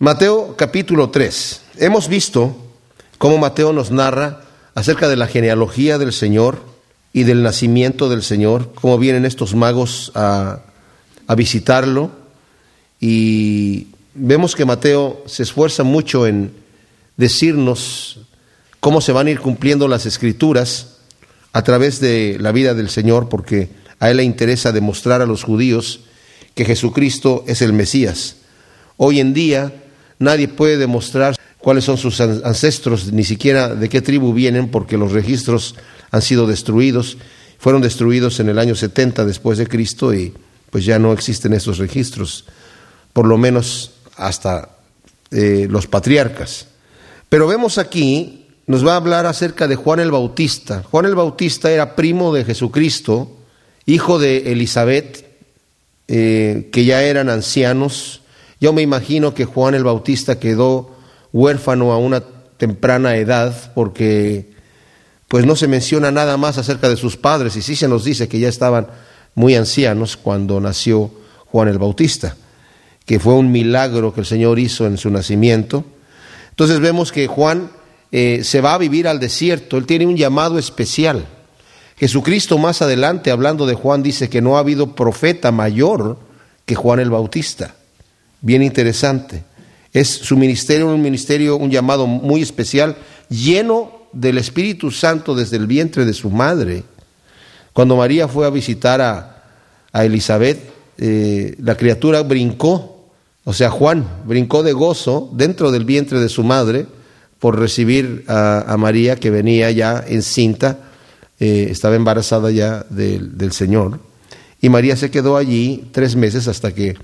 Mateo capítulo 3. Hemos visto cómo Mateo nos narra acerca de la genealogía del Señor y del nacimiento del Señor, cómo vienen estos magos a, a visitarlo y vemos que Mateo se esfuerza mucho en decirnos cómo se van a ir cumpliendo las escrituras a través de la vida del Señor, porque a él le interesa demostrar a los judíos que Jesucristo es el Mesías. Hoy en día nadie puede demostrar cuáles son sus ancestros, ni siquiera de qué tribu vienen, porque los registros han sido destruidos. Fueron destruidos en el año 70 después de Cristo y pues ya no existen esos registros, por lo menos hasta eh, los patriarcas. Pero vemos aquí, nos va a hablar acerca de Juan el Bautista. Juan el Bautista era primo de Jesucristo, hijo de Elizabeth, eh, que ya eran ancianos. Yo me imagino que Juan el Bautista quedó huérfano a una temprana edad porque pues no se menciona nada más acerca de sus padres y sí se nos dice que ya estaban muy ancianos cuando nació Juan el Bautista, que fue un milagro que el Señor hizo en su nacimiento. Entonces vemos que Juan eh, se va a vivir al desierto, él tiene un llamado especial. Jesucristo más adelante, hablando de Juan, dice que no ha habido profeta mayor que Juan el Bautista. Bien interesante. Es su ministerio un ministerio, un llamado muy especial, lleno del Espíritu Santo desde el vientre de su madre. Cuando María fue a visitar a, Elizabeth, eh, la criatura brincó, o sea, Juan brincó de gozo dentro del vientre de su madre por recibir a, María que venía ya encinta, eh, estaba embarazada ya del, Señor. Y María se quedó allí tres meses hasta que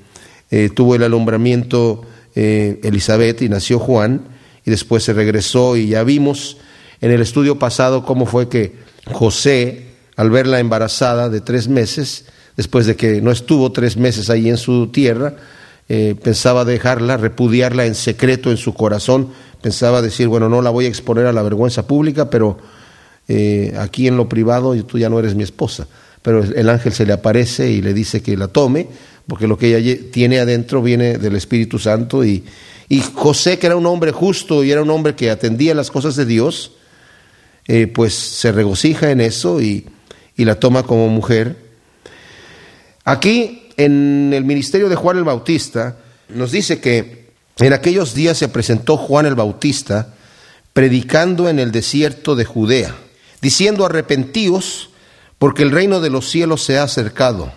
eh, tuvo el alumbramiento eh, Elizabeth y nació Juan, y después se regresó y ya vimos en el estudio pasado cómo fue que José, al verla embarazada de tres meses, después de que no estuvo tres meses ahí en su tierra, eh, pensaba dejarla, repudiarla en secreto en su corazón, pensaba decir, bueno, no la voy a exponer a la vergüenza pública, pero eh, aquí en lo privado tú ya no eres mi esposa. Pero el ángel se le aparece y le dice que la tome, porque lo que ella tiene adentro viene del Espíritu Santo y, José, que era un hombre justo y era un hombre que atendía las cosas de Dios, eh, pues se regocija en eso y, y la toma como mujer. Aquí, en el ministerio de Juan el Bautista, nos dice que en aquellos días se presentó Juan el Bautista predicando en el desierto de Judea, diciendo arrepentíos porque el reino de los cielos se ha acercado.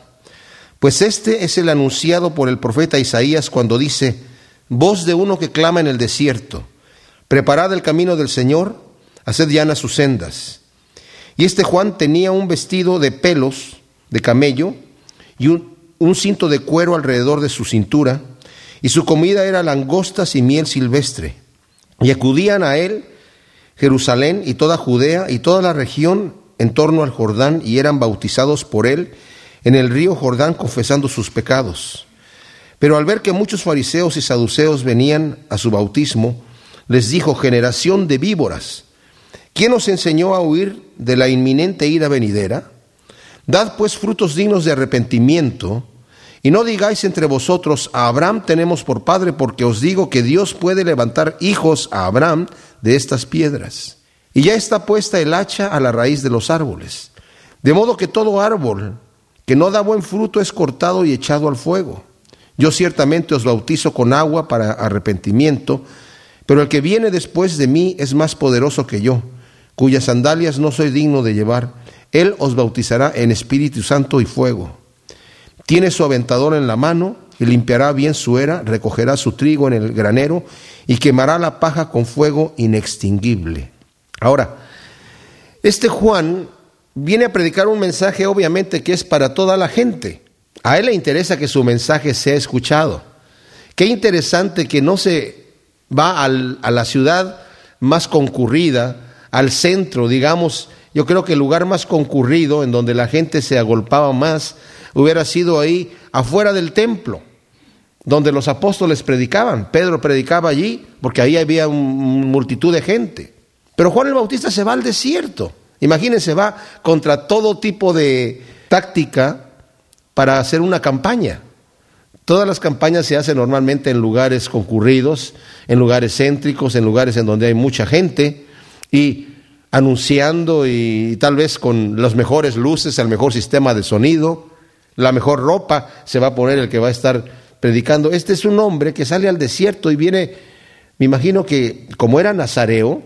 Pues este es el anunciado por el profeta Isaías cuando dice, voz de uno que clama en el desierto, preparad el camino del Señor, haced llanas sus sendas. Y este Juan tenía un vestido de pelos de camello y un, un cinto de cuero alrededor de su cintura, y su comida era langostas y miel silvestre. Y acudían a él Jerusalén y toda Judea y toda la región en torno al Jordán y eran bautizados por él en el río Jordán confesando sus pecados. Pero al ver que muchos fariseos y saduceos venían a su bautismo, les dijo, generación de víboras, ¿quién os enseñó a huir de la inminente ira venidera? Dad pues frutos dignos de arrepentimiento, y no digáis entre vosotros, a Abraham tenemos por padre, porque os digo que Dios puede levantar hijos a Abraham de estas piedras. Y ya está puesta el hacha a la raíz de los árboles. De modo que todo árbol que no da buen fruto es cortado y echado al fuego. Yo ciertamente os bautizo con agua para arrepentimiento, pero el que viene después de mí es más poderoso que yo, cuyas sandalias no soy digno de llevar. Él os bautizará en Espíritu Santo y fuego. Tiene su aventador en la mano y limpiará bien su era, recogerá su trigo en el granero y quemará la paja con fuego inextinguible. Ahora, este Juan viene a predicar un mensaje obviamente que es para toda la gente. A él le interesa que su mensaje sea escuchado. Qué interesante que no se va a la ciudad más concurrida, al centro, digamos, yo creo que el lugar más concurrido, en donde la gente se agolpaba más, hubiera sido ahí afuera del templo, donde los apóstoles predicaban. Pedro predicaba allí, porque ahí había una multitud de gente. Pero Juan el Bautista se va al desierto. Imagínense, va contra todo tipo de táctica para hacer una campaña. Todas las campañas se hacen normalmente en lugares concurridos, en lugares céntricos, en lugares en donde hay mucha gente y anunciando y tal vez con las mejores luces, el mejor sistema de sonido, la mejor ropa se va a poner el que va a estar predicando. Este es un hombre que sale al desierto y viene, me imagino que como era nazareo,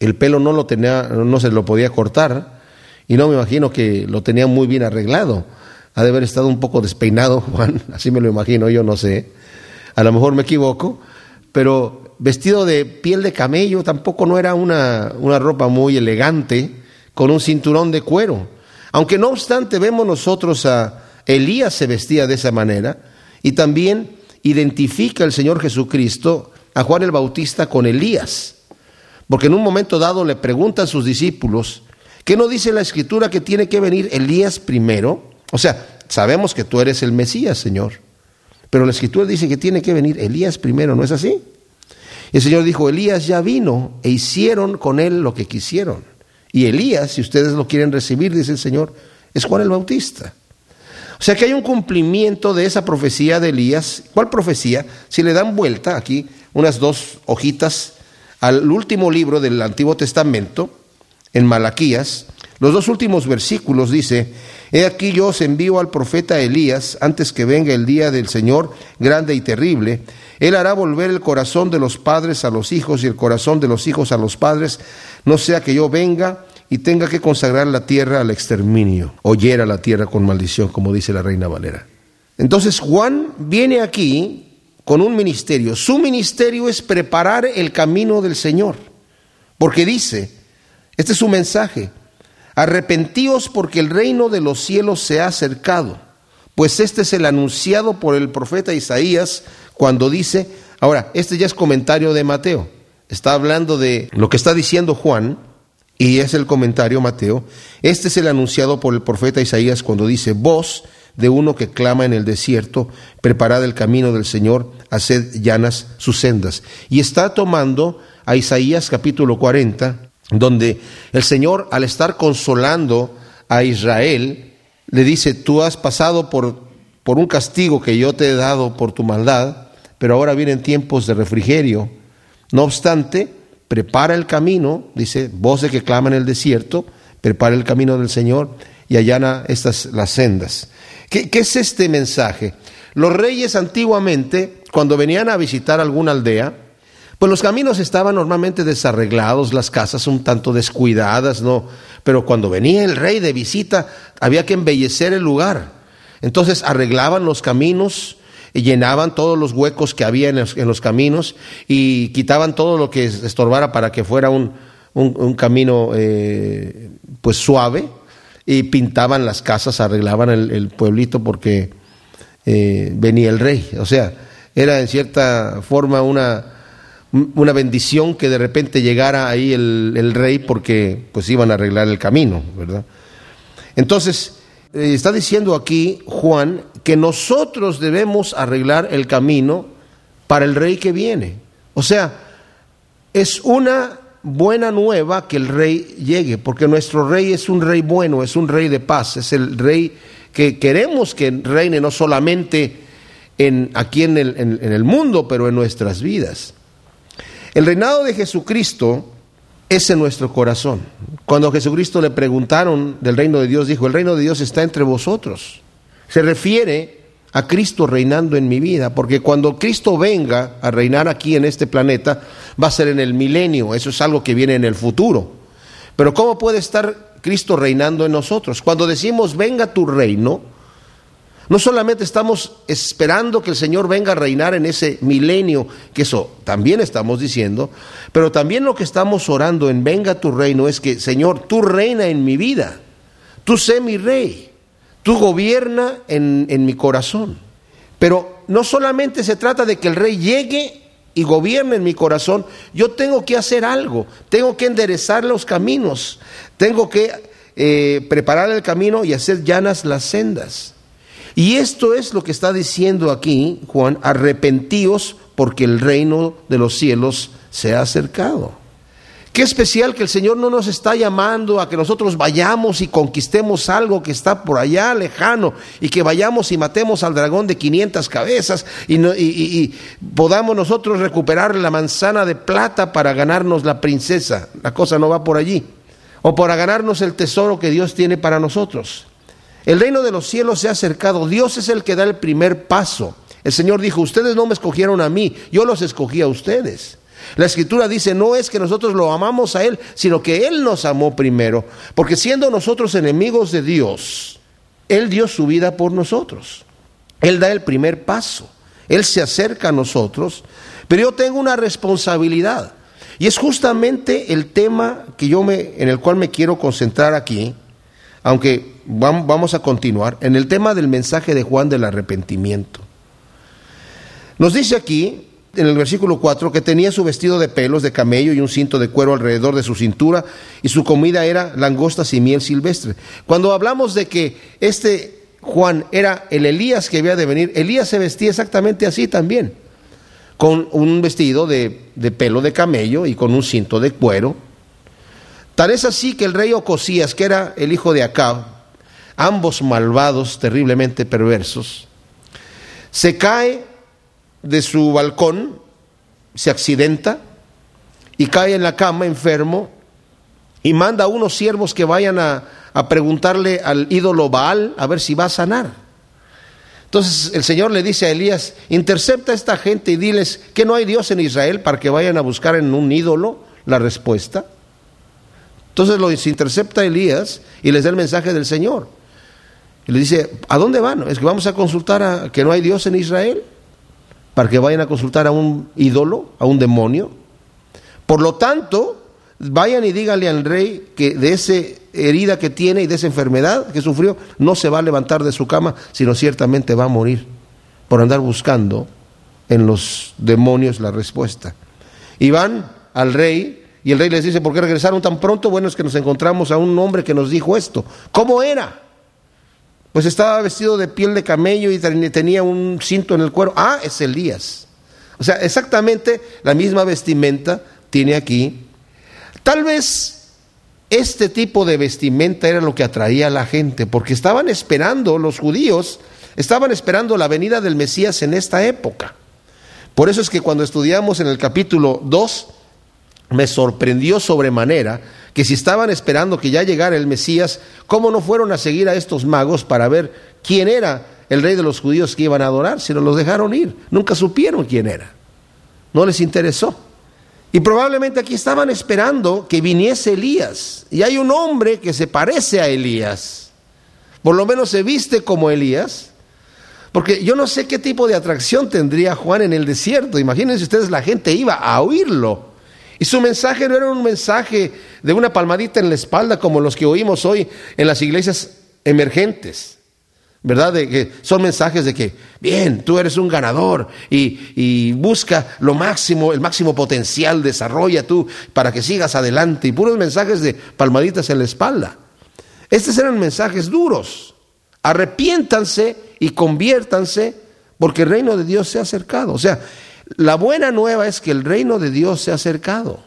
el pelo no lo tenía, no se lo podía cortar y no me imagino que lo tenía muy bien arreglado. Ha de haber estado un poco despeinado, Juan, así me lo imagino, yo no sé. A lo mejor me equivoco, pero vestido de piel de camello tampoco no era una, una ropa muy elegante, con un cinturón de cuero. Aunque no obstante vemos nosotros a Elías se vestía de esa manera y también identifica el Señor Jesucristo a Juan el Bautista con Elías. Porque en un momento dado le preguntan sus discípulos, ¿qué no dice la escritura que tiene que venir Elías primero? O sea, sabemos que tú eres el Mesías, Señor. Pero la escritura dice que tiene que venir Elías primero, ¿no es así? El Señor dijo, Elías ya vino e hicieron con él lo que quisieron. Y Elías, si ustedes lo quieren recibir, dice el Señor, es Juan el Bautista. O sea que hay un cumplimiento de esa profecía de Elías. ¿Cuál profecía? Si le dan vuelta aquí, unas dos hojitas al último libro del Antiguo Testamento, en Malaquías, los dos últimos versículos dice, He aquí yo os envío al profeta Elías antes que venga el día del Señor grande y terrible. Él hará volver el corazón de los padres a los hijos y el corazón de los hijos a los padres, no sea que yo venga y tenga que consagrar la tierra al exterminio, o hiera la tierra con maldición, como dice la reina Valera. Entonces Juan viene aquí con un ministerio. Su ministerio es preparar el camino del Señor, porque dice, este es su mensaje, arrepentíos porque el reino de los cielos se ha acercado, pues este es el anunciado por el profeta Isaías cuando dice, ahora, este ya es comentario de Mateo, está hablando de lo que está diciendo Juan, y es el comentario Mateo, este es el anunciado por el profeta Isaías cuando dice, voz de uno que clama en el desierto, preparad el camino del Señor, haced llanas sus sendas. Y está tomando a Isaías capítulo 40, donde el Señor al estar consolando a Israel, le dice, tú has pasado por, por un castigo que yo te he dado por tu maldad, pero ahora vienen tiempos de refrigerio. No obstante, prepara el camino, dice, voz de que clama en el desierto, prepara el camino del Señor y allana estas las sendas. ¿Qué, ¿Qué, es este mensaje? Los reyes antiguamente, cuando venían a visitar alguna aldea, pues los caminos estaban normalmente desarreglados, las casas un tanto descuidadas, ¿no? Pero cuando venía el rey de visita, había que embellecer el lugar. Entonces arreglaban los caminos, y llenaban todos los huecos que había en los, caminos y quitaban todo lo que estorbara para que fuera un, camino eh, pues suave y pintaban las casas, arreglaban el, pueblito porque eh, venía el rey. O sea, era en cierta forma una, una bendición que de repente llegara ahí el, el, rey porque pues iban a arreglar el camino, ¿verdad? Entonces, eh, está diciendo aquí Juan que nosotros debemos arreglar el camino para el rey que viene. O sea, es una buena nueva que el rey llegue, porque nuestro rey es un rey bueno, es un rey de paz, es el rey que queremos que reine no solamente en, aquí en el, en el mundo, pero en nuestras vidas. El reinado de Jesucristo es en nuestro corazón. Cuando a Jesucristo le preguntaron del reino de Dios, dijo, el reino de Dios está entre vosotros. Se refiere a Cristo reinando en mi vida, porque cuando Cristo venga a reinar aquí en este planeta, va a ser en el milenio, eso es algo que viene en el futuro. Pero ¿cómo puede estar Cristo reinando en nosotros? Cuando decimos, venga tu reino, no solamente estamos esperando que el Señor venga a reinar en ese milenio, que eso también estamos diciendo, pero también lo que estamos orando en venga tu reino es que, Señor, tú reina en mi vida, tú sé mi rey, tú gobierna en, en mi corazón. Pero no solamente se trata de que el rey llegue y gobierne en mi corazón, yo tengo que hacer algo, tengo que enderezar los caminos, tengo que eh, preparar el camino y hacer llanas las sendas. Y esto es lo que está diciendo aquí Juan, arrepentíos porque el reino de los cielos se ha acercado. Qué especial que el Señor no nos está llamando a que nosotros vayamos y conquistemos algo que está por allá lejano y que vayamos y matemos al dragón de 500 cabezas y, y podamos nosotros recuperar la manzana de plata para ganarnos la princesa. La cosa no va por allí. O para ganarnos el tesoro que Dios tiene para nosotros. El reino de los cielos se ha acercado. Dios es el que da el primer paso. El Señor dijo, ustedes no me escogieron a mí, yo los escogí a ustedes. La escritura dice, no es que nosotros lo amamos a Él, sino que Él nos amó primero, porque siendo nosotros enemigos de Dios, Él dio su vida por nosotros. Él da el primer paso, Él se acerca a nosotros, pero yo tengo una responsabilidad. Y es justamente el tema que yo me, en el cual me quiero concentrar aquí, aunque vamos a continuar, en el tema del mensaje de Juan del arrepentimiento. Nos dice aquí en el versículo 4 que tenía su vestido de pelos de camello y un cinto de cuero alrededor de su cintura y su comida era langostas y miel silvestre. Cuando hablamos de que este Juan era el Elías que había de venir, Elías se vestía exactamente así también, con un vestido de, de pelo de camello y con un cinto de cuero. Tal es así que el rey Ocosías, que era el hijo de Acab, ambos malvados, terriblemente perversos, se cae de su balcón, se accidenta y cae en la cama enfermo y manda a unos siervos que vayan a, preguntarle al ídolo Baal a ver si va a sanar. Entonces el Señor le dice a Elías, intercepta a esta gente y diles que no hay Dios en Israel para que vayan a buscar en un ídolo la respuesta. Entonces los intercepta Elías y les da el mensaje del Señor. Y le dice, ¿a dónde van? Es que vamos a consultar a que no hay Dios en Israel para que vayan a consultar a un ídolo, a un demonio. Por lo tanto, vayan y díganle al rey que de esa herida que tiene y de esa enfermedad que sufrió, no se va a levantar de su cama, sino ciertamente va a morir por andar buscando en los demonios la respuesta. Y van al rey y el rey les dice, ¿por qué regresaron tan pronto? Bueno, es que nos encontramos a un hombre que nos dijo esto. ¿Cómo era? Pues estaba vestido de piel de camello y tenía un cinto en el cuero. Ah, es Elías. O sea, exactamente la misma vestimenta tiene aquí. Tal vez este tipo de vestimenta era lo que atraía a la gente, porque estaban esperando, los judíos, estaban esperando la venida del Mesías en esta época. Por eso es que cuando estudiamos en el capítulo 2, me sorprendió sobremanera que si estaban esperando que ya llegara el Mesías, ¿cómo no fueron a seguir a estos magos para ver quién era el rey de los judíos que iban a adorar? Si no los dejaron ir, nunca supieron quién era, no les interesó. Y probablemente aquí estaban esperando que viniese Elías. Y hay un hombre que se parece a Elías, por lo menos se viste como Elías, porque yo no sé qué tipo de atracción tendría Juan en el desierto. Imagínense ustedes, la gente iba a oírlo. Y su mensaje no era un mensaje de una palmadita en la espalda como los que oímos hoy en las iglesias emergentes. ¿Verdad? De que son mensajes de que, bien, tú eres un ganador y, y, busca lo máximo, el máximo potencial, desarrolla tú para que sigas adelante. Y puros mensajes de palmaditas en la espalda. Estos eran mensajes duros. Arrepiéntanse y conviértanse porque el reino de Dios se ha acercado. O sea, la buena nueva es que el reino de Dios se ha acercado,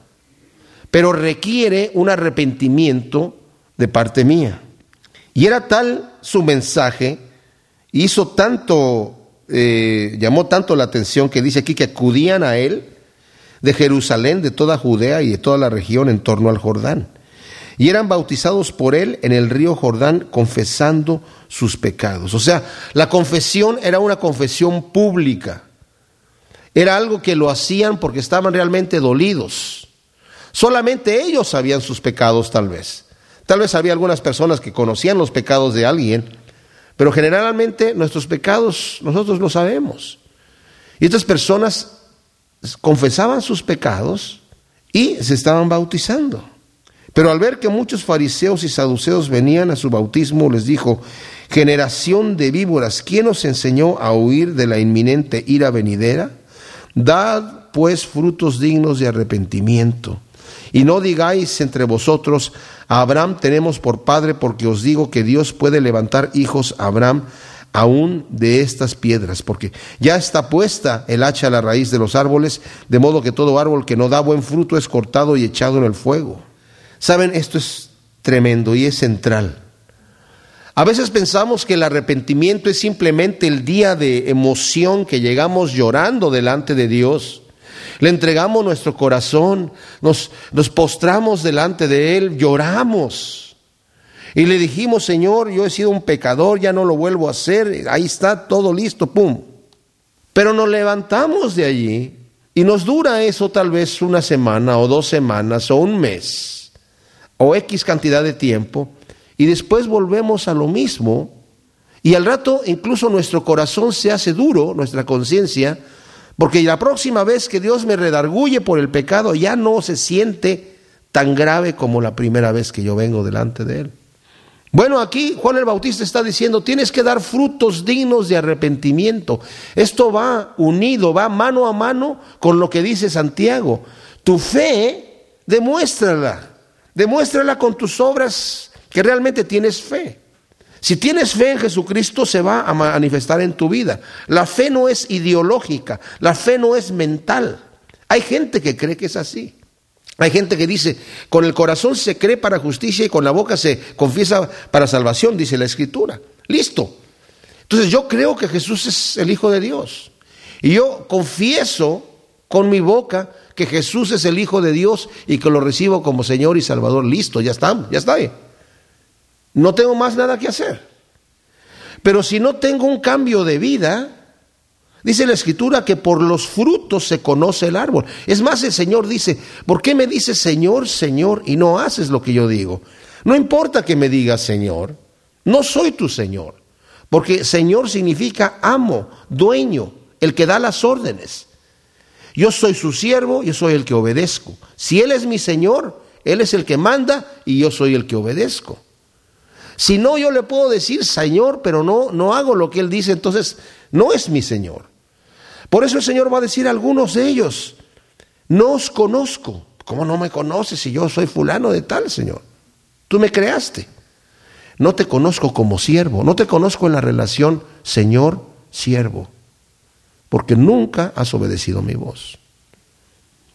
pero requiere un arrepentimiento de parte mía. Y era tal su mensaje, hizo tanto, eh, llamó tanto la atención que dice aquí que acudían a él de Jerusalén, de toda Judea y de toda la región en torno al Jordán. Y eran bautizados por él en el río Jordán confesando sus pecados. O sea, la confesión era una confesión pública. Era algo que lo hacían porque estaban realmente dolidos. Solamente ellos sabían sus pecados tal vez. Tal vez había algunas personas que conocían los pecados de alguien, pero generalmente nuestros pecados nosotros lo sabemos. Y estas personas confesaban sus pecados y se estaban bautizando. Pero al ver que muchos fariseos y saduceos venían a su bautismo, les dijo, generación de víboras, ¿quién os enseñó a huir de la inminente ira venidera? Dad pues frutos dignos de arrepentimiento. Y no digáis entre vosotros, a Abraham tenemos por padre, porque os digo que Dios puede levantar hijos a Abraham aún de estas piedras, porque ya está puesta el hacha a la raíz de los árboles, de modo que todo árbol que no da buen fruto es cortado y echado en el fuego. Saben, esto es tremendo y es central. A veces pensamos que el arrepentimiento es simplemente el día de emoción que llegamos llorando delante de Dios. Le entregamos nuestro corazón, nos, postramos delante de Él, lloramos. Y le dijimos, Señor, yo he sido un pecador, ya no lo vuelvo a hacer, ahí está todo listo, pum. Pero nos levantamos de allí y nos dura eso tal vez una semana o dos semanas o un mes o X cantidad de tiempo y después volvemos a lo mismo y al rato incluso nuestro corazón se hace duro, nuestra conciencia, porque la próxima vez que Dios me redarguye por el pecado ya no se siente tan grave como la primera vez que yo vengo delante de Él. Bueno, aquí Juan el Bautista está diciendo, tienes que dar frutos dignos de arrepentimiento. Esto va unido, va mano a mano con lo que dice Santiago. Tu fe, demuéstrala. Demuéstrala con tus obras que realmente tienes fe. Si tienes fe en Jesucristo, se va a manifestar en tu vida. La fe no es ideológica, la fe no es mental. Hay gente que cree que es así. Hay gente que dice, con el corazón se cree para justicia y con la boca se confiesa para salvación, dice la Escritura. Listo. Entonces yo creo que Jesús es el Hijo de Dios. Y yo confieso con mi boca que Jesús es el Hijo de Dios y que lo recibo como Señor y Salvador. Listo, ya está, ya está. No tengo más nada que hacer. Pero si no tengo un cambio de vida, Dice la escritura que por los frutos se conoce el árbol. Es más, el Señor dice, ¿por qué me dices Señor, Señor y no haces lo que yo digo? No importa que me digas Señor, no soy tu Señor, porque Señor significa amo, dueño, el que da las órdenes. Yo soy su siervo, yo soy el que obedezco. Si Él es mi Señor, Él es el que manda y yo soy el que obedezco. Si no, yo le puedo decir Señor, pero no, no hago lo que Él dice, entonces no es mi Señor. Por eso el Señor va a decir a algunos de ellos, no os conozco. ¿Cómo no me conoces si yo soy fulano de tal, Señor? Tú me creaste. No te conozco como siervo, no te conozco en la relación Señor-siervo, porque nunca has obedecido mi voz.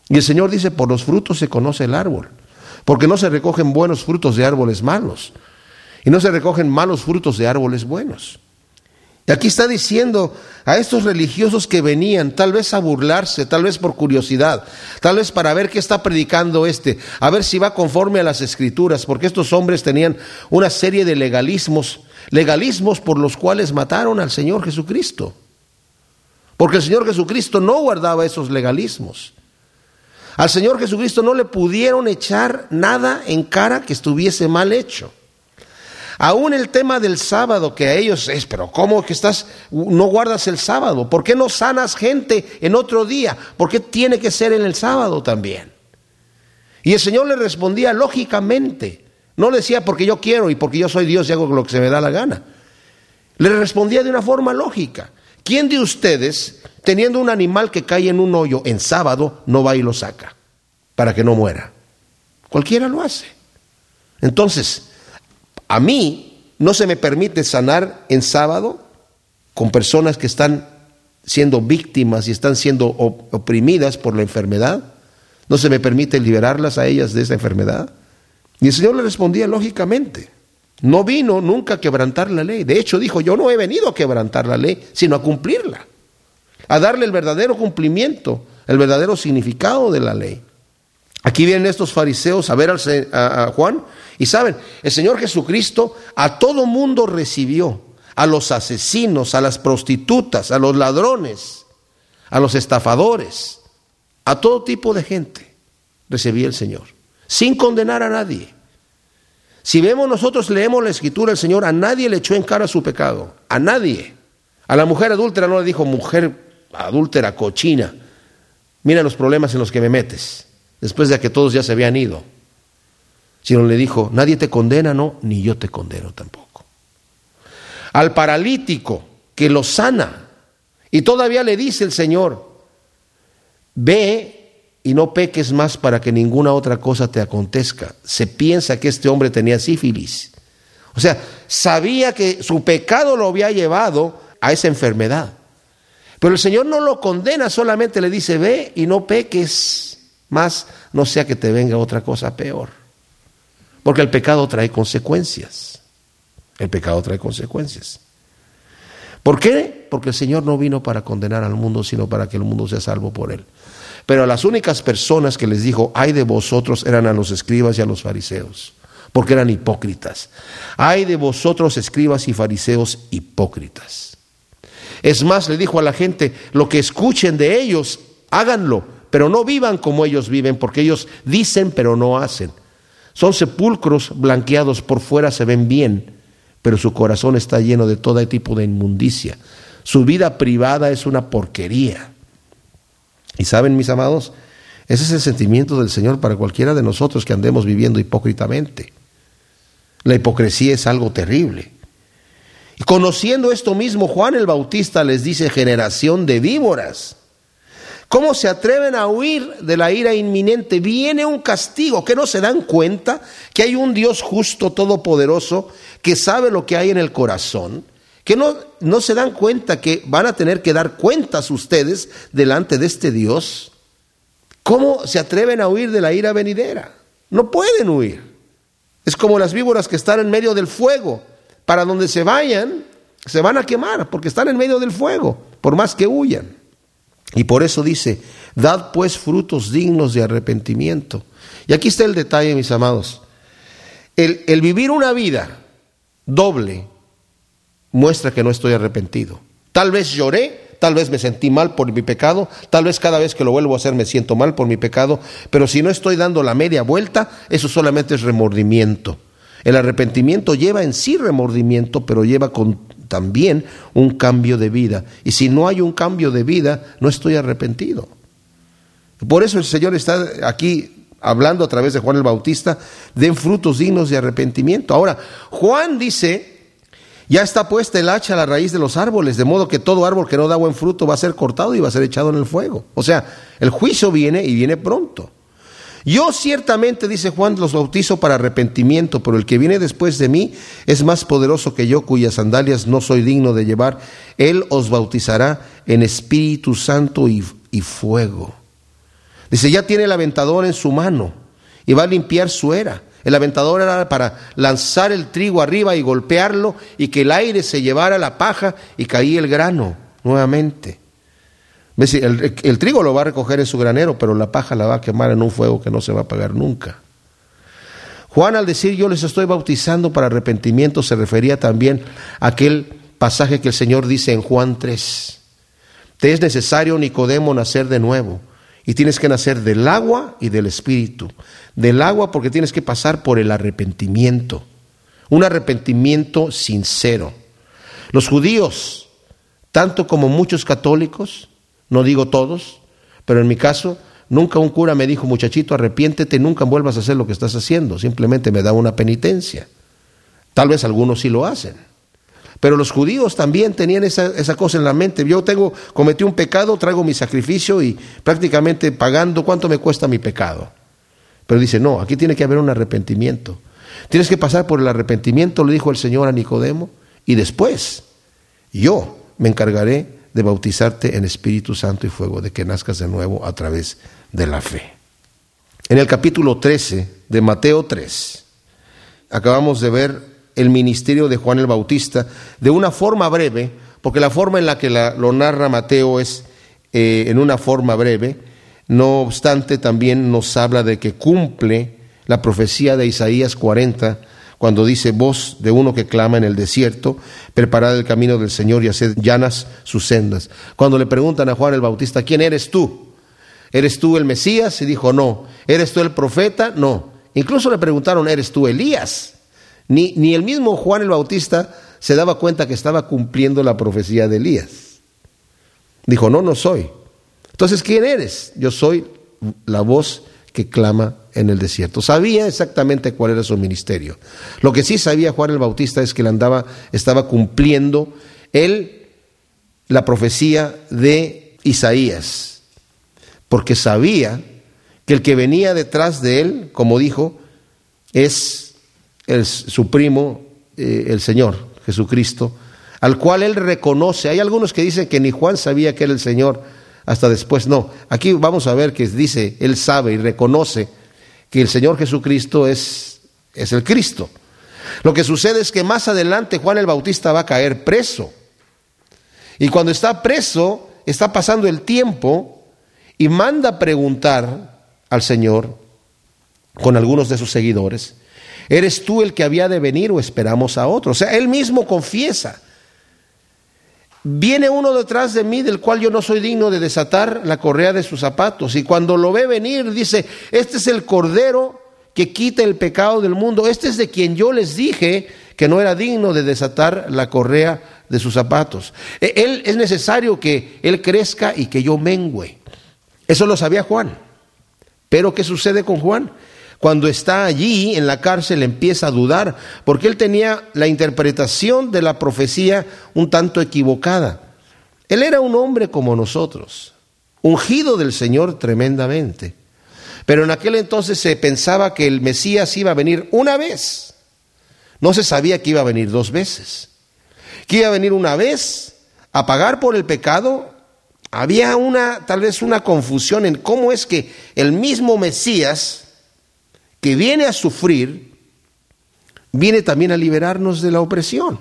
Y el Señor dice, por los frutos se conoce el árbol, porque no se recogen buenos frutos de árboles malos, y no se recogen malos frutos de árboles buenos. Y aquí está diciendo a estos religiosos que venían, tal vez a burlarse, tal vez por curiosidad, tal vez para ver qué está predicando este, a ver si va conforme a las escrituras, porque estos hombres tenían una serie de legalismos, legalismos por los cuales mataron al Señor Jesucristo. Porque el Señor Jesucristo no guardaba esos legalismos. Al Señor Jesucristo no le pudieron echar nada en cara que estuviese mal hecho. Aún el tema del sábado que a ellos es, pero ¿cómo que estás, no guardas el sábado? ¿Por qué no sanas gente en otro día? ¿Por qué tiene que ser en el sábado también? Y el Señor le respondía lógicamente. No decía porque yo quiero y porque yo soy Dios y hago lo que se me da la gana. Le respondía de una forma lógica. ¿Quién de ustedes, teniendo un animal que cae en un hoyo en sábado, no va y lo saca para que no muera? Cualquiera lo hace. Entonces, a mí no se me permite sanar en sábado con personas que están siendo víctimas y están siendo oprimidas por la enfermedad. No se me permite liberarlas a ellas de esa enfermedad. Y el Señor le respondía lógicamente. No vino nunca a quebrantar la ley. De hecho, dijo, yo no he venido a quebrantar la ley, sino a cumplirla. A darle el verdadero cumplimiento, el verdadero significado de la ley. Aquí vienen estos fariseos a ver a, Juan y saben, el Señor Jesucristo a todo mundo recibió, a los asesinos, a las prostitutas, a los ladrones, a los estafadores, a todo tipo de gente recibía el Señor, sin condenar a nadie. Si vemos nosotros, leemos la escritura, el Señor a nadie le echó en cara su pecado, a nadie. A la mujer adúltera no le dijo, mujer adúltera, cochina, mira los problemas en los que me metes después de que todos ya se habían ido, sino le dijo, nadie te condena, no, ni yo te condeno tampoco. Al paralítico que lo sana, y todavía le dice el Señor, ve y no peques más para que ninguna otra cosa te acontezca. Se piensa que este hombre tenía sífilis O sea, sabía que su pecado lo había llevado a esa enfermedad. Pero el Señor no lo condena, solamente le dice, ve y no peques, más no sea que te venga otra cosa peor. Porque el pecado trae consecuencias. El pecado trae consecuencias. ¿Por qué? Porque el Señor no vino para condenar al mundo, sino para que el mundo sea salvo por él. Pero a las únicas personas que les dijo, ay de vosotros, eran a los escribas y a los fariseos, porque eran hipócritas. Ay de vosotros, escribas y fariseos, hipócritas. Es más, le dijo a la gente, lo que escuchen de ellos, háganlo, pero no vivan como ellos viven, porque ellos dicen pero no hacen. Son sepulcros blanqueados, por fuera se ven bien, pero su corazón está lleno de todo tipo de inmundicia. Su vida privada es una porquería. Y saben, mis amados, ese es el sentimiento del Señor para cualquiera de nosotros que andemos viviendo hipócritamente. La hipocresía es algo terrible. Y conociendo esto mismo, Juan el Bautista les dice generación de víboras. ¿Cómo se atreven a huir de la ira inminente? Viene un castigo, que no se dan cuenta que hay un Dios justo, todopoderoso, que sabe lo que hay en el corazón, que no, no se dan cuenta que van a tener que dar cuentas ustedes delante de este Dios. ¿Cómo se atreven a huir de la ira venidera? No pueden huir. Es como las víboras que están en medio del fuego. Para donde se vayan, se van a quemar porque están en medio del fuego, por más que huyan. Y por eso dice, dad pues frutos dignos de arrepentimiento. Y aquí está el detalle, mis amados. El, vivir una vida doble muestra que no estoy arrepentido. Tal vez lloré, tal vez me sentí mal por mi pecado, tal vez cada vez que lo vuelvo a hacer me siento mal por mi pecado, pero si no estoy dando la media vuelta, eso solamente es remordimiento. El arrepentimiento lleva en sí remordimiento, pero lleva con también un cambio de vida. Y si no hay un cambio de vida, no estoy arrepentido. Por eso el Señor está aquí hablando a través de Juan el Bautista, den frutos dignos de arrepentimiento. Ahora, Juan dice, ya está puesta el hacha a la raíz de los árboles, de modo que todo árbol que no da buen fruto va a ser cortado y va a ser echado en el fuego. O sea, el juicio viene y viene pronto. Yo ciertamente, dice Juan, los bautizo para arrepentimiento, pero el que viene después de mí es más poderoso que yo, cuyas sandalias no soy digno de llevar. Él os bautizará en Espíritu Santo y, fuego. Dice, ya tiene el aventador en su mano y va a limpiar su era. El aventador era para lanzar el trigo arriba y golpearlo y que el aire se llevara la paja y caía el grano nuevamente. El, el, trigo lo va a recoger en su granero, pero la paja la va a quemar en un fuego que no se va a apagar nunca. Juan al decir yo les estoy bautizando para arrepentimiento se refería también a aquel pasaje que el Señor dice en Juan 3. Te es necesario, Nicodemo, nacer de nuevo. Y tienes que nacer del agua y del espíritu. Del agua porque tienes que pasar por el arrepentimiento. Un arrepentimiento sincero. Los judíos, tanto como muchos católicos, no digo todos, pero en mi caso, nunca un cura me dijo, muchachito, arrepiéntete, nunca vuelvas a hacer lo que estás haciendo, simplemente me da una penitencia. Tal vez algunos sí lo hacen. Pero los judíos también tenían esa, esa, cosa en la mente. Yo tengo, cometí un pecado, traigo mi sacrificio y prácticamente pagando cuánto me cuesta mi pecado. Pero dice, no, aquí tiene que haber un arrepentimiento. Tienes que pasar por el arrepentimiento, le dijo el Señor a Nicodemo, y después yo me encargaré de bautizarte en Espíritu Santo y fuego, de que nazcas de nuevo a través de la fe. En el capítulo 13 de Mateo 3, acabamos de ver el ministerio de Juan el Bautista de una forma breve, porque la forma en la que lo narra Mateo es eh, en una forma breve, no obstante también nos habla de que cumple la profecía de Isaías 40, cuando dice voz de uno que clama en el desierto, preparad el camino del Señor y haced llanas sus sendas. Cuando le preguntan a Juan el Bautista, ¿quién eres tú? ¿Eres tú el Mesías? Y dijo, no. ¿Eres tú el profeta? No. Incluso le preguntaron, ¿eres tú Elías? Ni, ni el mismo Juan el Bautista se daba cuenta que estaba cumpliendo la profecía de Elías. Dijo, no, no soy. Entonces, ¿quién eres? Yo soy la voz que clama en el desierto. Sabía exactamente cuál era su ministerio. Lo que sí sabía Juan el Bautista es que él andaba, estaba cumpliendo él la profecía de Isaías, porque sabía que el que venía detrás de él, como dijo, es su primo eh, el Señor Jesucristo, al cual él reconoce. Hay algunos que dicen que ni Juan sabía que era el Señor, hasta después no. Aquí vamos a ver que dice, él sabe y reconoce que el Señor Jesucristo es, es el Cristo. Lo que sucede es que más adelante Juan el Bautista va a caer preso. Y cuando está preso, está pasando el tiempo y manda preguntar al Señor con algunos de sus seguidores, ¿eres tú el que había de venir o esperamos a otro? O sea, él mismo confiesa. Viene uno detrás de mí del cual yo no soy digno de desatar la correa de sus zapatos. Y cuando lo ve venir, dice, este es el Cordero que quita el pecado del mundo. Este es de quien yo les dije que no era digno de desatar la correa de sus zapatos. E, él es necesario que él crezca y que yo mengüe. Eso lo sabía Juan. Pero ¿qué sucede con Juan? Cuando está allí en la cárcel empieza a dudar, porque él tenía la interpretación de la profecía un tanto equivocada. Él era un hombre como nosotros, ungido del Señor tremendamente. Pero en aquel entonces se pensaba que el Mesías iba a venir una vez. No se sabía que iba a venir dos veces. Que iba a venir una vez a pagar por el pecado. Había una, tal vez una confusión en cómo es que el mismo Mesías que viene a sufrir, viene también a liberarnos de la opresión.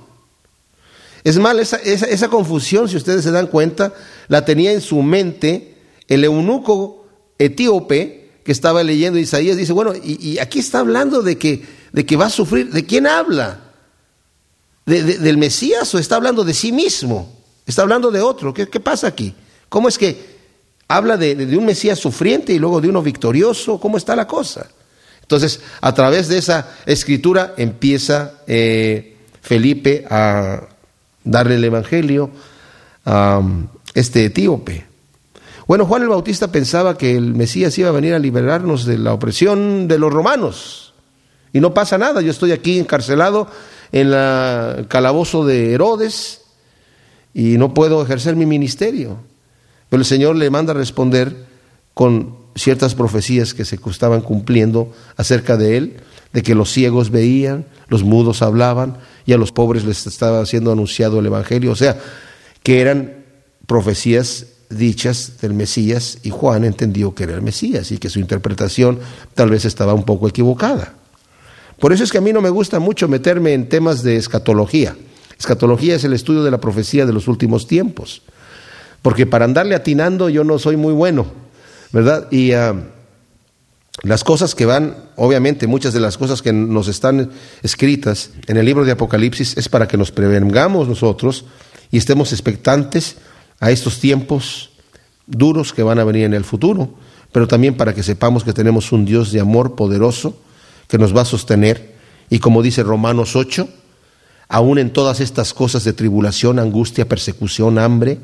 Es mal, esa, esa, confusión, si ustedes se dan cuenta, la tenía en su mente el eunuco etíope, que estaba leyendo Isaías, dice, bueno, y, aquí está hablando de que, de que va a sufrir, ¿de quién habla? ¿Del Mesías o está hablando de sí mismo? ¿Está hablando de otro? ¿Qué, pasa aquí? ¿Cómo es que habla de, un Mesías sufriente y luego de uno victorioso? ¿Cómo está la cosa? Entonces, a través de esa escritura empieza eh, Felipe a darle el Evangelio a este etíope. Bueno, Juan el Bautista pensaba que el Mesías iba a venir a liberarnos de la opresión de los romanos. Y no pasa nada, yo estoy aquí encarcelado en el calabozo de Herodes y no puedo ejercer mi ministerio. Pero el Señor le manda a responder con ciertas profecías que se estaban cumpliendo acerca de él, de que los ciegos veían, los mudos hablaban y a los pobres les estaba siendo anunciado el Evangelio. O sea, que eran profecías dichas del Mesías y Juan entendió que era el Mesías y que su interpretación tal vez estaba un poco equivocada. Por eso es que a mí no me gusta mucho meterme en temas de escatología. Escatología es el estudio de la profecía de los últimos tiempos, porque para andarle atinando yo no soy muy bueno, ¿verdad? Y ah, las cosas que van, obviamente muchas de las cosas que nos están escritas en el libro de Apocalipsis es para que nos prevengamos nosotros y estemos expectantes a estos tiempos duros que van a venir en el futuro, pero también para que sepamos que tenemos un Dios de amor poderoso que nos va a sostener. Y como dice Romanos 8, aún en todas estas cosas de tribulación, angustia, persecución, hambre,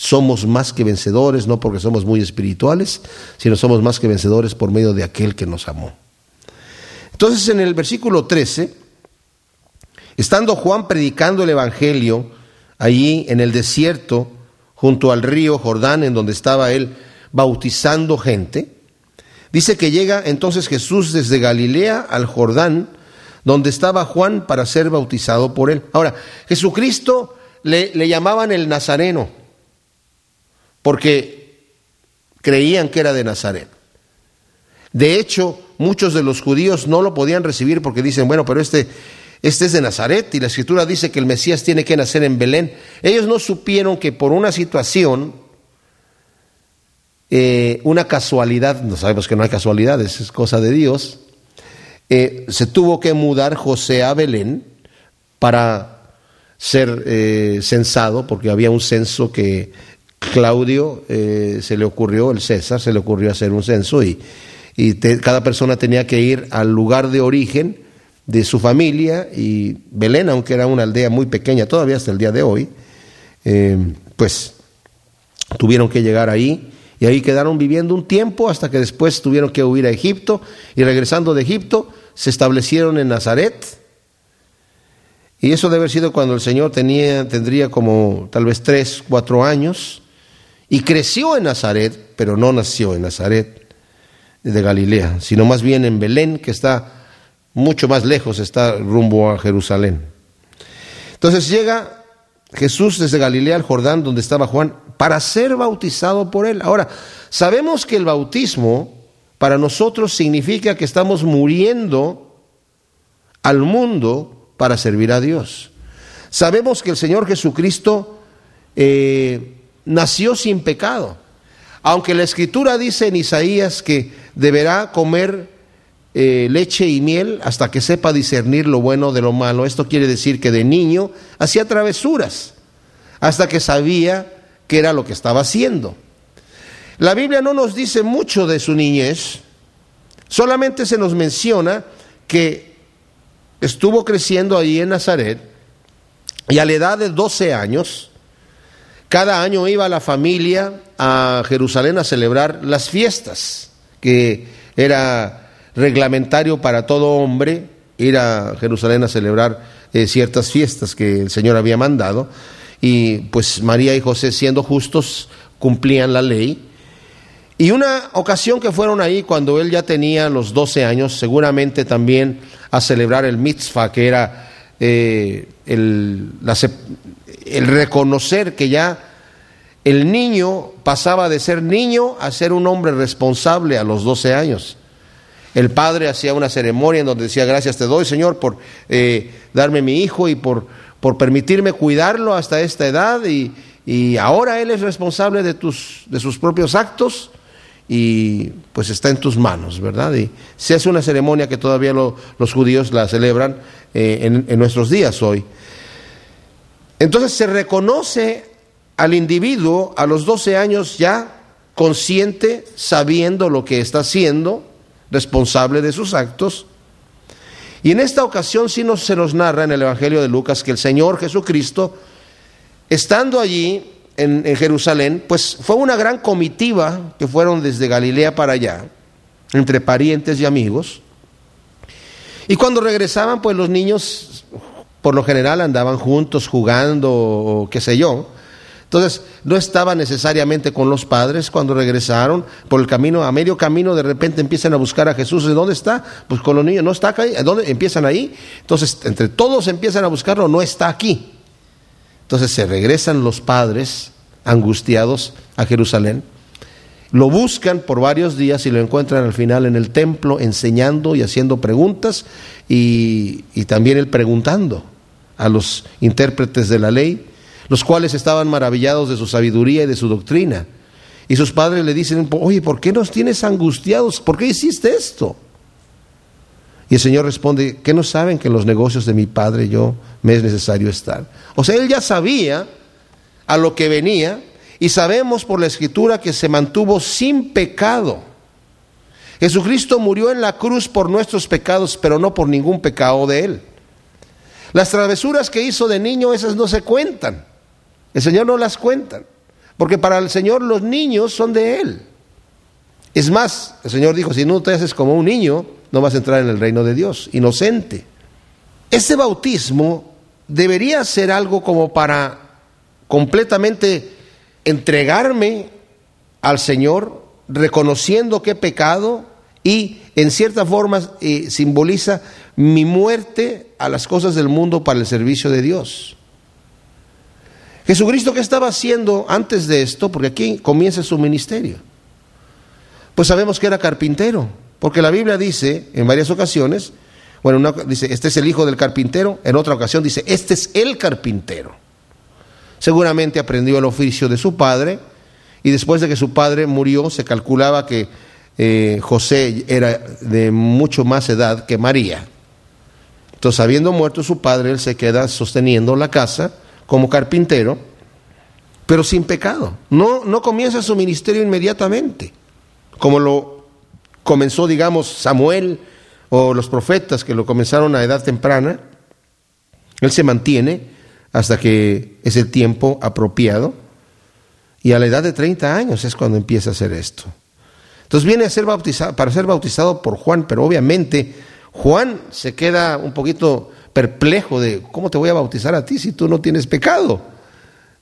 somos más que vencedores, no porque somos muy espirituales, sino somos más que vencedores por medio de aquel que nos amó. Entonces en el versículo 13, estando Juan predicando el Evangelio allí en el desierto, junto al río Jordán, en donde estaba él bautizando gente. Dice que llega entonces Jesús desde Galilea al Jordán, donde estaba Juan para ser bautizado por él. Ahora, Jesucristo le, le llamaban el Nazareno, porque creían que era de Nazaret. De hecho, muchos de los judíos no lo podían recibir porque dicen, bueno, pero este este es de Nazaret y la escritura dice que el Mesías tiene que nacer en Belén. Ellos no supieron que por una situación, eh, una casualidad, no sabemos que no hay casualidades, es cosa de Dios, eh, se tuvo que mudar José a Belén para ser eh, censado, porque había un censo que Claudio se le ocurrió, el César se le ocurrió hacer un censo y, y cada persona tenía que ir al lugar de origen de su familia y Belén, aunque era una aldea muy pequeña todavía hasta el día de hoy, eh, pues tuvieron que llegar ahí y ahí quedaron viviendo un tiempo hasta que después tuvieron que huir a Egipto y regresando de Egipto se establecieron en Nazaret. Y eso debe haber sido cuando el Señor tenía, tendría como tal vez tres, cuatro años y creció en Nazaret, pero no nació en Nazaret de Galilea, sino más bien en Belén, que está mucho más lejos está rumbo a Jerusalén. Entonces llega Jesús desde Galilea al Jordán, donde estaba Juan, para ser bautizado por él. Ahora, sabemos que el bautismo para nosotros significa que estamos muriendo al mundo para servir a Dios. Sabemos que el Señor Jesucristo eh, nació sin pecado, aunque la Escritura dice en Isaías que deberá comer eh, leche y miel hasta que sepa discernir lo bueno de lo malo. Esto quiere decir que de niño hacía travesuras hasta que sabía qué era lo que estaba haciendo. La Biblia no nos dice mucho de su niñez, solamente se nos menciona que estuvo creciendo ahí en Nazaret y a la edad de 12 años, cada año iba la familia a Jerusalén a celebrar las fiestas, que era reglamentario para todo hombre ir a Jerusalén a celebrar eh, ciertas fiestas que el Señor había mandado. Y pues María y José, siendo justos, cumplían la ley. Y una ocasión que fueron ahí cuando él ya tenía los 12 años, seguramente también a celebrar el mitzvah, que era eh, el, reconocer que ya el niño pasaba de ser niño a ser un hombre responsable a los 12 años. El padre hacía una ceremonia en donde decía, gracias te doy, Señor, por eh, darme mi hijo y por, por, permitirme cuidarlo hasta esta edad. Y, y, ahora él es responsable de, tus, de sus propios actos y pues está en tus manos, ¿verdad? Y se hace una ceremonia que todavía los judíos la celebran eh, en, en nuestros días hoy. Entonces se reconoce al individuo a los 12 años ya consciente, sabiendo lo que está haciendo, responsable de sus actos. Y en esta ocasión sí nos, se nos narra en el Evangelio de Lucas que el Señor Jesucristo, estando allí en, Jerusalén, pues fue una gran comitiva que fueron desde Galilea para allá, entre parientes y amigos. Y cuando regresaban, pues los niños por lo general andaban juntos jugando o qué sé yo. Entonces, no estaba necesariamente con los padres cuando regresaron por el camino, a medio camino de repente empiezan a buscar a Jesús. ¿De dónde está? Pues con los niños, no está acá, dónde empiezan ahí? Entonces, entre todos empiezan a buscarlo, no está aquí. Entonces se regresan los padres angustiados a Jerusalén, lo buscan por varios días y lo encuentran al final en el templo enseñando y haciendo preguntas y, también él preguntando a los intérpretes de la ley los cuales estaban maravillados de su sabiduría y de su doctrina. Y sus padres le dicen, oye, ¿por qué nos tienes angustiados? ¿Por qué hiciste esto? Y el Señor responde, ¿qué no saben que en los negocios de mi Padre yo me es necesario estar? O sea, él ya sabía a lo que venía y sabemos por la Escritura que se mantuvo sin pecado. Jesucristo murió en la cruz por nuestros pecados, pero no por ningún pecado de él. Las travesuras que hizo de niño, esas no se cuentan. El Señor no las cuenta, porque para el Señor los niños son de Él. Es más, el Señor dijo, si no te haces como un niño, no vas a entrar en el reino de Dios, inocente. Este bautismo debería ser algo como para completamente entregarme al Señor, reconociendo que he pecado y en cierta forma eh, simboliza mi muerte a las cosas del mundo para el servicio de Dios. Jesucristo, ¿qué estaba haciendo antes de esto? Porque aquí comienza su ministerio. Pues sabemos que era carpintero, porque la Biblia dice en varias ocasiones, bueno, una, dice, este es el hijo del carpintero, en otra ocasión dice, este es el carpintero. Seguramente aprendió el oficio de su padre y después de que su padre murió se calculaba que eh, José era de mucho más edad que María. Entonces, habiendo muerto su padre, él se queda sosteniendo la casa como carpintero, pero sin pecado. No, no comienza su ministerio inmediatamente, como lo comenzó, digamos, Samuel o los profetas que lo comenzaron a edad temprana. Él se mantiene hasta que es el tiempo apropiado y a la edad de 30 años es cuando empieza a hacer esto. Entonces viene a ser bautizado, para ser bautizado por Juan, pero obviamente Juan se queda un poquito perplejo de cómo te voy a bautizar a ti si tú no tienes pecado,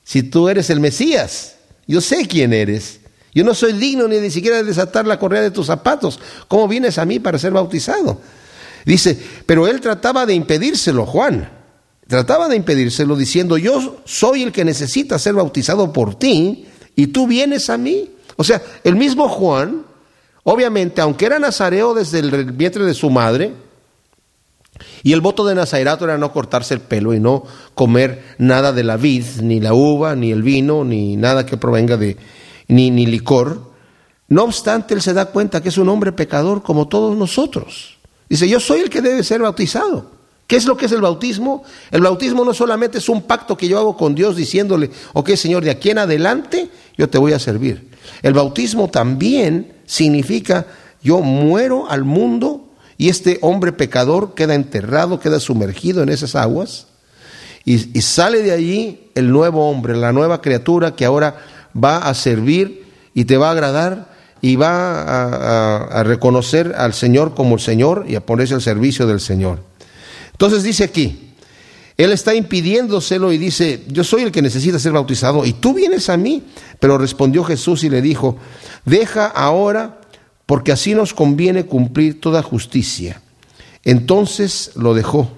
si tú eres el Mesías. Yo sé quién eres. Yo no soy digno ni, ni siquiera de desatar la correa de tus zapatos. ¿Cómo vienes a mí para ser bautizado? Dice, pero él trataba de impedírselo, Juan. trataba de impedírselo diciendo, yo soy el que necesita ser bautizado por ti y tú vienes a mí. O sea, el mismo Juan, obviamente, aunque era nazareo desde el vientre de su madre, y el voto de Nazairato era no cortarse el pelo y no comer nada de la vid, ni la uva, ni el vino, ni nada que provenga de, ni, ni licor. No obstante, él se da cuenta que es un hombre pecador como todos nosotros. Dice, yo soy el que debe ser bautizado. ¿Qué es lo que es el bautismo? El bautismo no solamente es un pacto que yo hago con Dios diciéndole, ok Señor, de aquí en adelante yo te voy a servir. El bautismo también significa yo muero al mundo y este hombre pecador queda enterrado, queda sumergido en esas aguas y, sale de allí el nuevo hombre, la nueva criatura que ahora va a servir y te va a agradar y va a, reconocer al Señor como el Señor y a ponerse al servicio del Señor. Entonces dice aquí, él está impidiéndoselo y dice, yo soy el que necesita ser bautizado y tú vienes a mí. Pero respondió Jesús y le dijo, deja ahora porque así nos conviene cumplir toda justicia. Entonces lo dejó.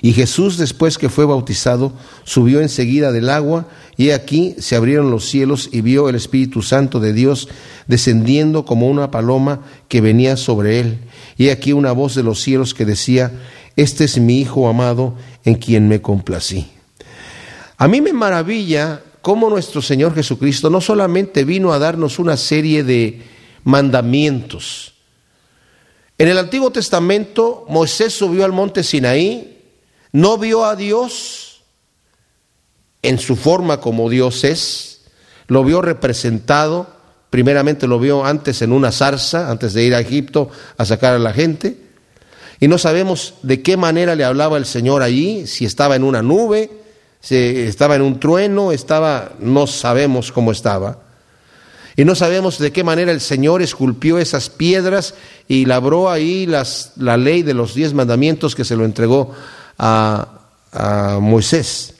Y Jesús, después que fue bautizado, subió enseguida del agua, y aquí se abrieron los cielos y vio el Espíritu Santo de Dios descendiendo como una paloma que venía sobre él. Y aquí una voz de los cielos que decía, Este es mi Hijo amado en quien me complací. A mí me maravilla cómo nuestro Señor Jesucristo no solamente vino a darnos una serie de mandamientos. En el Antiguo Testamento Moisés subió al monte Sinaí, no vio a Dios en su forma como Dios es, lo vio representado, primeramente lo vio antes en una zarza, antes de ir a Egipto a sacar a la gente, y no sabemos de qué manera le hablaba el Señor allí, si estaba en una nube, si estaba en un trueno, estaba, no sabemos cómo estaba. Y no sabemos de qué manera el Señor esculpió esas piedras y labró ahí la ley de los diez mandamientos que se lo entregó a, a Moisés.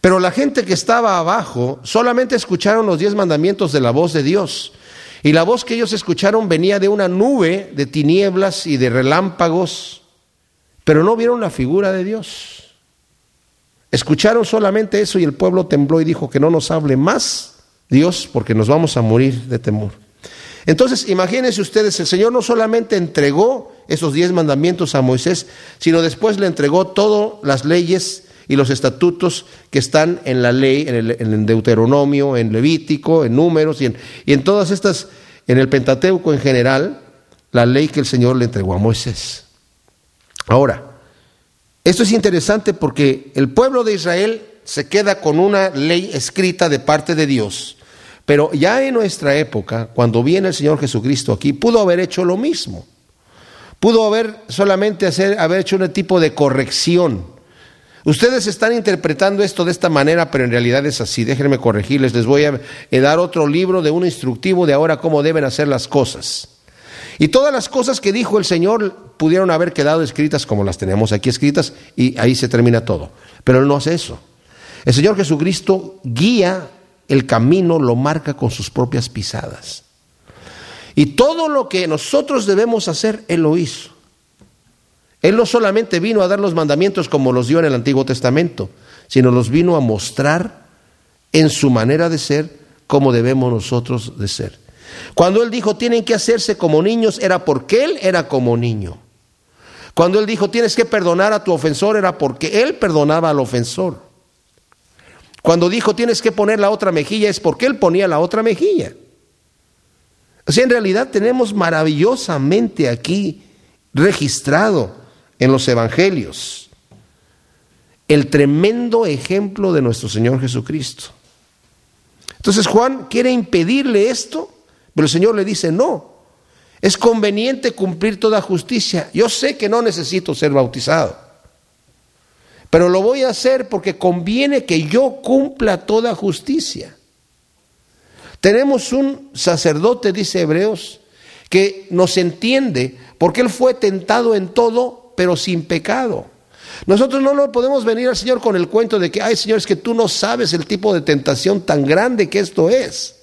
Pero la gente que estaba abajo solamente escucharon los diez mandamientos de la voz de Dios. Y la voz que ellos escucharon venía de una nube de tinieblas y de relámpagos, pero no vieron la figura de Dios. Escucharon solamente eso y el pueblo tembló y dijo que no nos hable más Dios porque nos vamos a morir de temor. Entonces, imagínense ustedes, el Señor no solamente entregó esos diez mandamientos a Moisés, sino después le entregó todas las leyes y los estatutos que están en la ley, en el, Deuteronomio, en Levítico, en Números y en, y en todas estas, en el Pentateuco en general, la ley que el Señor le entregó a Moisés. Ahora, esto es interesante porque el pueblo de Israel se queda con una ley escrita de parte de Dios pero ya en nuestra época, cuando viene el Señor Jesucristo aquí, pudo haber hecho lo mismo. Pudo haber solamente hacer, haber hecho un tipo de corrección. Ustedes están interpretando esto de esta manera, pero en realidad es así. Déjenme corregirles. Les voy a dar otro libro de un instructivo de ahora cómo deben hacer las cosas. Y todas las cosas que dijo el Señor pudieron haber quedado escritas como las tenemos aquí escritas y ahí se termina todo. Pero Él no hace eso. El Señor Jesucristo guía el camino lo marca con sus propias pisadas. Y todo lo que nosotros debemos hacer, Él lo hizo. Él no solamente vino a dar los mandamientos como los dio en el Antiguo Testamento, sino los vino a mostrar en su manera de ser como debemos nosotros de ser. Cuando Él dijo tienen que hacerse como niños, era porque Él era como niño. Cuando Él dijo tienes que perdonar a tu ofensor, era porque Él perdonaba al ofensor. Cuando dijo tienes que poner la otra mejilla es porque él ponía la otra mejilla. O sea, en realidad tenemos maravillosamente aquí registrado en los evangelios el tremendo ejemplo de nuestro Señor Jesucristo. Entonces Juan quiere impedirle esto, pero el Señor le dice, no, es conveniente cumplir toda justicia. Yo sé que no necesito ser bautizado. Pero lo voy a hacer porque conviene que yo cumpla toda justicia. Tenemos un sacerdote, dice Hebreos, que nos entiende porque él fue tentado en todo, pero sin pecado. Nosotros no lo podemos venir al Señor con el cuento de que, ay Señor, es que tú no sabes el tipo de tentación tan grande que esto es.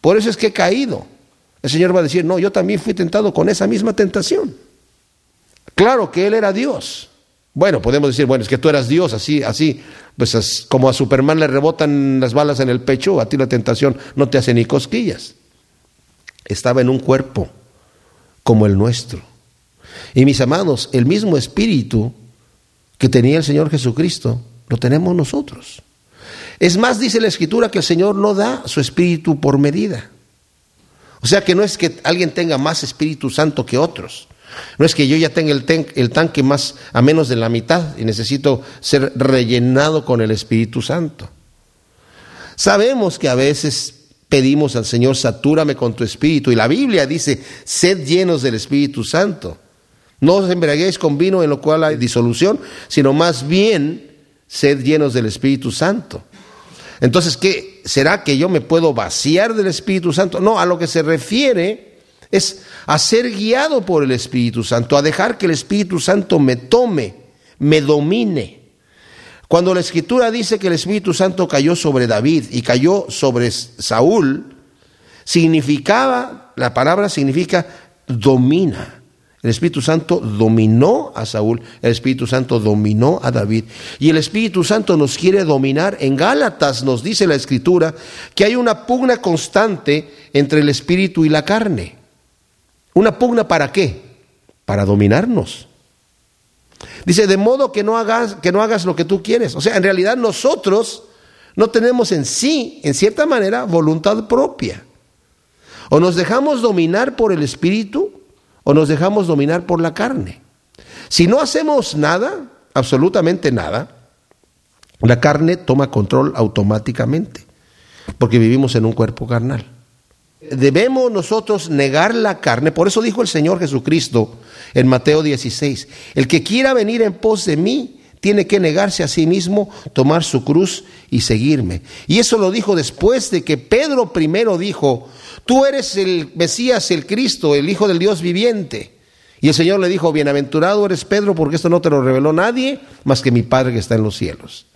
Por eso es que he caído. El Señor va a decir, no, yo también fui tentado con esa misma tentación. Claro que Él era Dios. Bueno, podemos decir, bueno, es que tú eras Dios, así, así, pues como a Superman le rebotan las balas en el pecho, a ti la tentación no te hace ni cosquillas. Estaba en un cuerpo como el nuestro. Y mis amados, el mismo espíritu que tenía el Señor Jesucristo, lo tenemos nosotros. Es más, dice la Escritura que el Señor no da su espíritu por medida. O sea que no es que alguien tenga más Espíritu Santo que otros. No es que yo ya tenga el, el, tanque más a menos de la mitad y necesito ser rellenado con el Espíritu Santo. Sabemos que a veces pedimos al Señor, satúrame con tu Espíritu. Y la Biblia dice, sed llenos del Espíritu Santo. No os embriaguéis con vino en lo cual hay disolución, sino más bien sed llenos del Espíritu Santo. Entonces, ¿qué será que yo me puedo vaciar del Espíritu Santo? No, a lo que se refiere es a ser guiado por el Espíritu Santo, a dejar que el Espíritu Santo me tome, me domine. Cuando la Escritura dice que el Espíritu Santo cayó sobre David y cayó sobre Saúl, significaba, la palabra significa domina. El Espíritu Santo dominó a Saúl, el Espíritu Santo dominó a David y el Espíritu Santo nos quiere dominar. En Gálatas nos dice la Escritura que hay una pugna constante entre el Espíritu y la carne. ¿Una pugna para qué? Para dominarnos. Dice, de modo que no hagas, que no hagas lo que tú quieres. O sea, en realidad nosotros no tenemos en sí, en cierta manera, voluntad propia. O nos dejamos dominar por el Espíritu o nos dejamos dominar por la carne. Si no hacemos nada, absolutamente nada, la carne toma control automáticamente, porque vivimos en un cuerpo carnal. Debemos nosotros negar la carne, por eso dijo el Señor Jesucristo en Mateo 16, el que quiera venir en pos de mí, tiene que negarse a sí mismo, tomar su cruz y seguirme. Y eso lo dijo después de que Pedro primero dijo, tú eres el Mesías, el Cristo, el Hijo del Dios viviente. Y el Señor le dijo, bienaventurado eres Pedro, porque esto no te lo reveló nadie más que mi Padre que está en los cielos.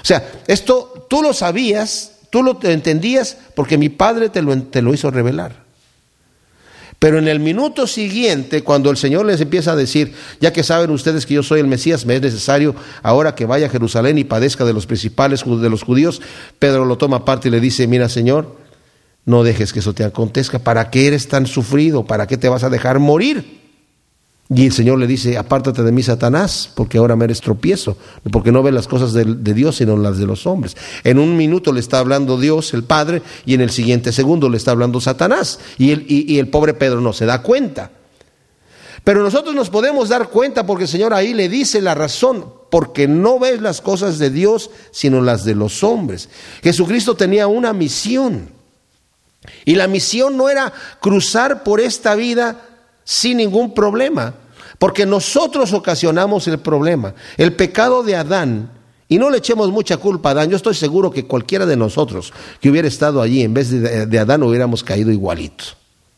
O sea, esto tú lo sabías, tú lo entendías, porque mi Padre te lo, te lo hizo revelar. Pero en el minuto siguiente, cuando el Señor les empieza a decir, ya que saben ustedes que yo soy el Mesías, me es necesario ahora que vaya a Jerusalén y padezca de los principales de los judíos, Pedro lo toma aparte y le dice, mira Señor, no dejes que eso te acontezca. ¿Para qué eres tan sufrido? ¿Para qué te vas a dejar morir? Y el Señor le dice, apártate de mí, Satanás, porque ahora me eres tropiezo, porque no ves las cosas de, Dios, sino las de los hombres. En un minuto le está hablando Dios, el Padre, y en el siguiente segundo le está hablando Satanás. Y el, y el pobre Pedro no se da cuenta. Pero nosotros nos podemos dar cuenta porque el Señor ahí le dice la razón, porque no ves las cosas de Dios, sino las de los hombres. Jesucristo tenía una misión. Y la misión no era cruzar por esta vida sin ningún problema, porque nosotros ocasionamos el problema. El pecado de Adán, y no le echemos mucha culpa a Adán, yo estoy seguro que cualquiera de nosotros que hubiera estado allí en vez de, de Adán hubiéramos caído igualito,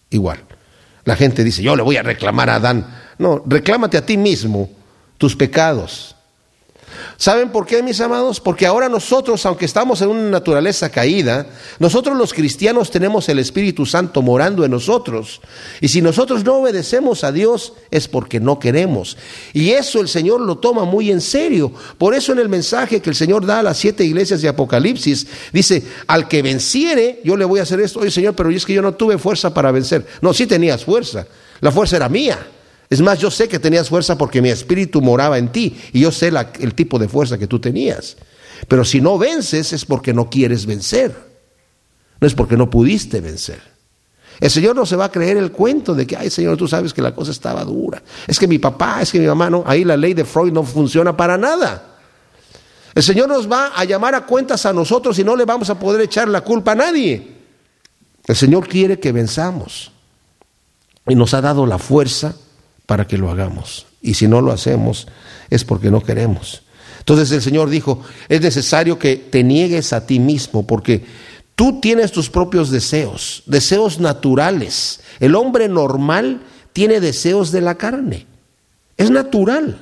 igual. La gente dice, yo le voy a reclamar a Adán. No, reclámate a ti mismo tus pecados. ¿Saben por qué, mis amados? Porque ahora nosotros, aunque estamos en una naturaleza caída, nosotros los cristianos tenemos el Espíritu Santo morando en nosotros. Y si nosotros no obedecemos a Dios es porque no queremos. Y eso el Señor lo toma muy en serio. Por eso en el mensaje que el Señor da a las siete iglesias de Apocalipsis, dice, al que venciere, yo le voy a hacer esto. Oye, Señor, pero es que yo no tuve fuerza para vencer. No, sí tenías fuerza. La fuerza era mía. Es más, yo sé que tenías fuerza porque mi espíritu moraba en ti y yo sé el tipo de fuerza que tú tenías. Pero si no vences es porque no quieres vencer. No es porque no pudiste vencer. El Señor no se va a creer el cuento de que, ay Señor, tú sabes que la cosa estaba dura. Es que mi papá, es que mi mamá, no. Ahí la ley de Freud no funciona para nada. El Señor nos va a llamar a cuentas a nosotros y no le vamos a poder echar la culpa a nadie. El Señor quiere que venzamos. Y nos ha dado la fuerza para que lo hagamos. Y si no lo hacemos es porque no queremos. Entonces el Señor dijo, es necesario que te niegues a ti mismo porque tú tienes tus propios deseos, deseos naturales. El hombre normal tiene deseos de la carne. Es natural.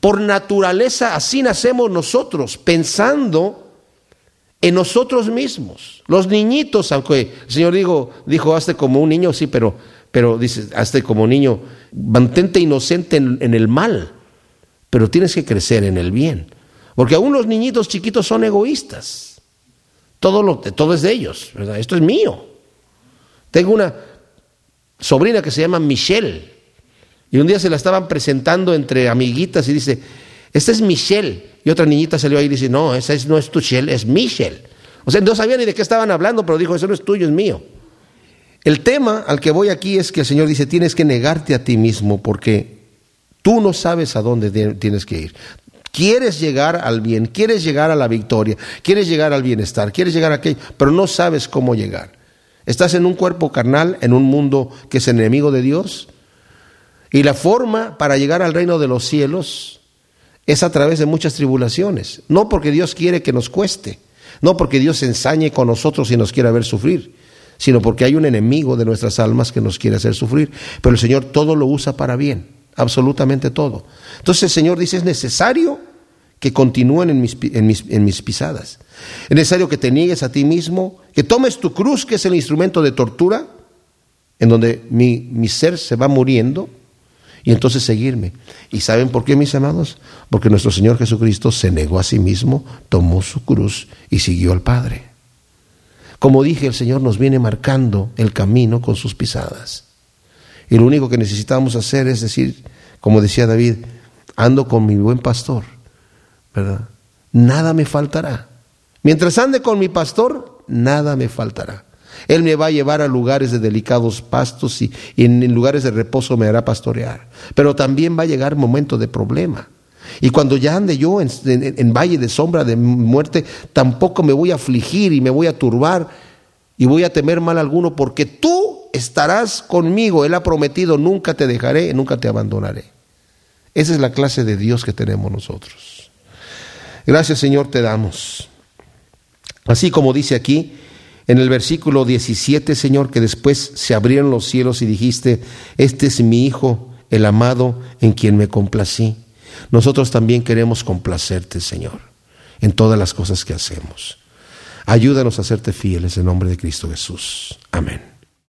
Por naturaleza así nacemos nosotros, pensando en nosotros mismos. Los niñitos, aunque el Señor dijo, dijo, hazte como un niño, sí, pero pero dice, hazte como niño, mantente inocente en, el mal. pero tienes que crecer en el bien. Porque aún los niñitos chiquitos son egoístas. Todo, lo, es de ellos. Esto es mío. Tengo una sobrina que se llama Michelle. Y un día se la estaban presentando entre amiguitas y dice, esta es Michelle. Y otra niñita salió ahí y dice, no, esa no es tu Michelle, es Michelle. O sea, no sabía ni de qué estaban hablando, pero dijo, eso no es tuyo, es mío. El tema al que voy aquí es que el Señor dice, tienes que negarte a ti mismo porque tú no sabes a dónde tienes que ir. Quieres llegar al bien, quieres llegar a la victoria, quieres llegar al bienestar, quieres llegar a aquello, pero no sabes cómo llegar. Estás en un cuerpo carnal, en un mundo que es enemigo de Dios, y la forma para llegar al reino de los cielos es a través de muchas tribulaciones. No porque Dios quiere que nos cueste, no porque Dios ensañe con nosotros y nos quiera ver sufrir, sino porque hay un enemigo de nuestras almas que nos quiere hacer sufrir. Pero el Señor todo lo usa para bien, absolutamente todo. Entonces el Señor dice, es necesario que continúen en mis, pisadas. Es necesario que te niegues a ti mismo, que tomes tu cruz, que es el instrumento de tortura, en donde mi, mi ser se va muriendo, y entonces seguirme. ¿Y saben por qué, mis amados? Porque nuestro Señor Jesucristo se negó a sí mismo, tomó su cruz y siguió al Padre. Como dije, el Señor nos viene marcando el camino con sus pisadas. Y lo único que necesitamos hacer es decir, como decía David, ando con mi buen pastor, ¿verdad? Nada me faltará. Mientras ande con mi pastor, nada me faltará. Él me va a llevar a lugares de delicados pastos y, en, lugares de reposo me hará pastorear. Pero también va a llegar momento de problema. Y cuando ya ande yo en, en, valle de sombra de muerte, tampoco me voy a afligir y me voy a turbar y voy a temer mal alguno, porque tú estarás conmigo. Él ha prometido, nunca te dejaré, nunca te abandonaré. Esa es la clase de Dios que tenemos nosotros. Gracias Señor te damos. Así como dice aquí, en el versículo 17, Señor, que después se abrieron los cielos y dijiste, este es mi Hijo, el amado, en quien me complací. Nosotros también queremos complacerte, Señor, en todas las cosas que hacemos. Ayúdanos a serte fieles en nombre de Cristo Jesús. Amén.